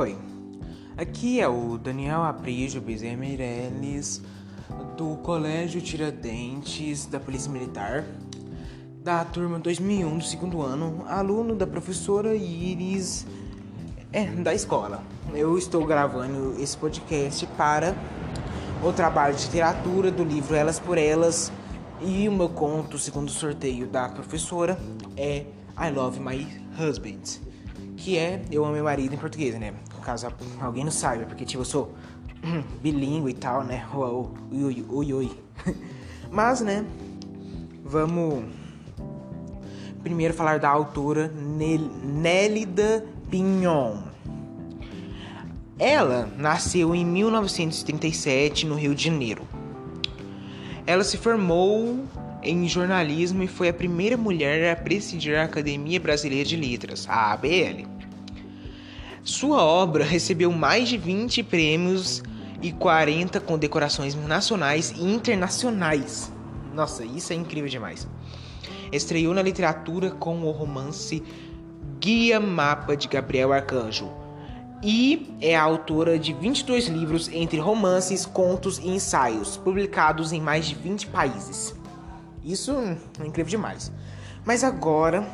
Oi, aqui é o Daniel Aprígio Bezerra Meirelles, do Colégio Tiradentes da Polícia Militar, da turma 2001 do segundo ano, aluno da professora Iris é, da escola. Eu estou gravando esse podcast para o trabalho de literatura do livro Elas por Elas e o meu conto, segundo o sorteio da professora, é I Love My Husband que é Eu Amo Meu Marido em português, né? Caso alguém não saiba, porque tipo, eu sou bilíngue e tal, né? Ui, ui, ui, ui. Mas, né? Vamos primeiro falar da autora Nélida Pignon. Ela nasceu em 1937 no Rio de Janeiro. Ela se formou em jornalismo e foi a primeira mulher a presidir a Academia Brasileira de Letras, a ABL. Sua obra recebeu mais de 20 prêmios e 40 condecorações nacionais e internacionais. Nossa, isso é incrível demais. Estreou na literatura com o romance Guia Mapa de Gabriel Arcanjo e é autora de 22 livros entre romances, contos e ensaios, publicados em mais de 20 países. Isso é incrível demais. Mas agora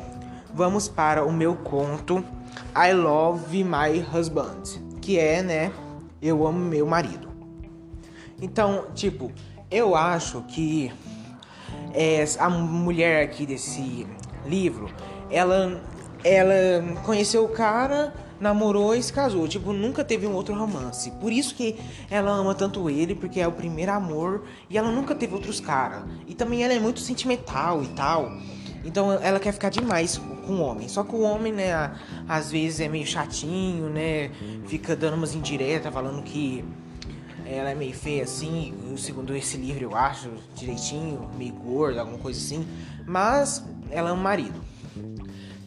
vamos para o meu conto I Love My Husband, que é, né, eu amo meu marido. Então, tipo, eu acho que é, a mulher aqui desse livro, ela ela conheceu o cara namorou e se casou. Tipo, nunca teve um outro romance. Por isso que ela ama tanto ele, porque é o primeiro amor. E ela nunca teve outros caras. E também ela é muito sentimental e tal. Então ela quer ficar demais com o homem. Só que o homem, né, às vezes é meio chatinho, né? Fica dando umas indiretas, falando que ela é meio feia assim, segundo esse livro eu acho, direitinho, meio gorda, alguma coisa assim. Mas ela é um marido.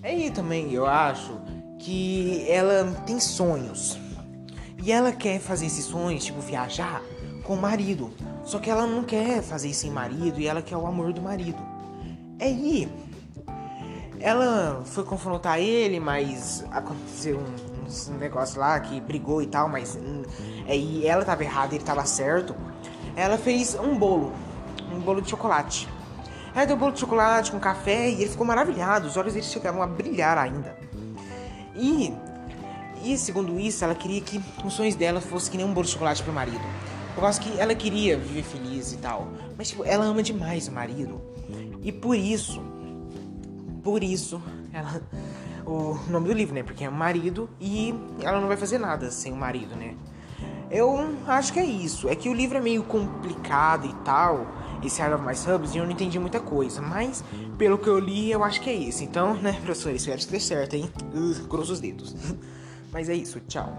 É aí também eu acho que ela tem sonhos. E ela quer fazer esses sonhos, tipo viajar com o marido. Só que ela não quer fazer isso sem marido e ela quer o amor do marido. É aí ela foi confrontar ele, mas aconteceu um, negócio lá que brigou e tal, mas hum, aí ela tava errada, ele tava certo. Ela fez um bolo, um bolo de chocolate. Ela deu um bolo de chocolate com café e ele ficou maravilhado, os olhos dele chegavam a brilhar ainda. E, e segundo isso, ela queria que os sonhos dela fossem que nem um bolo de chocolate pro marido. Eu acho que ela queria viver feliz e tal. Mas, tipo, ela ama demais o marido. E por isso, por isso, ela. O nome do livro, né? Porque é o marido e ela não vai fazer nada sem o marido, né? Eu acho que é isso. É que o livro é meio complicado e tal esse Isle of My Subs e eu não entendi muita coisa, mas pelo que eu li, eu acho que é isso. Então, né, professor, espero que dê certo, hein? Uh, os dedos. mas é isso, tchau.